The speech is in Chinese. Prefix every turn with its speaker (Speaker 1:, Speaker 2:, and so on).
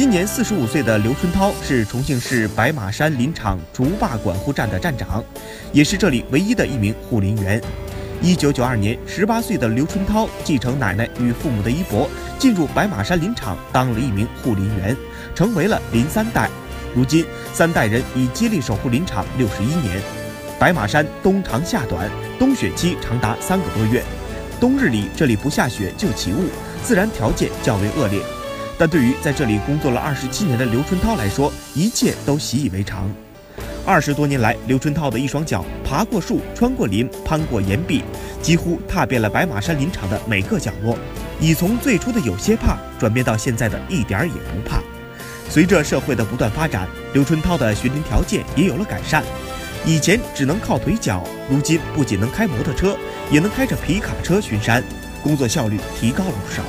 Speaker 1: 今年四十五岁的刘春涛是重庆市白马山林场竹坝管护站的站长，也是这里唯一的一名护林员。一九九二年，十八岁的刘春涛继承奶奶与父母的衣钵，进入白马山林场当了一名护林员，成为了林三代。如今，三代人已接力守护林场六十一年。白马山冬长夏短，冬雪期长达三个多月，冬日里这里不下雪就起雾，自然条件较为恶劣。但对于在这里工作了二十七年的刘春涛来说，一切都习以为常。二十多年来，刘春涛的一双脚爬过树、穿过林、攀过岩壁，几乎踏遍了白马山林场的每个角落，已从最初的有些怕，转变到现在的一点儿也不怕。随着社会的不断发展，刘春涛的巡林条件也有了改善。以前只能靠腿脚，如今不仅能开摩托车，也能开着皮卡车巡山，工作效率提高了不少。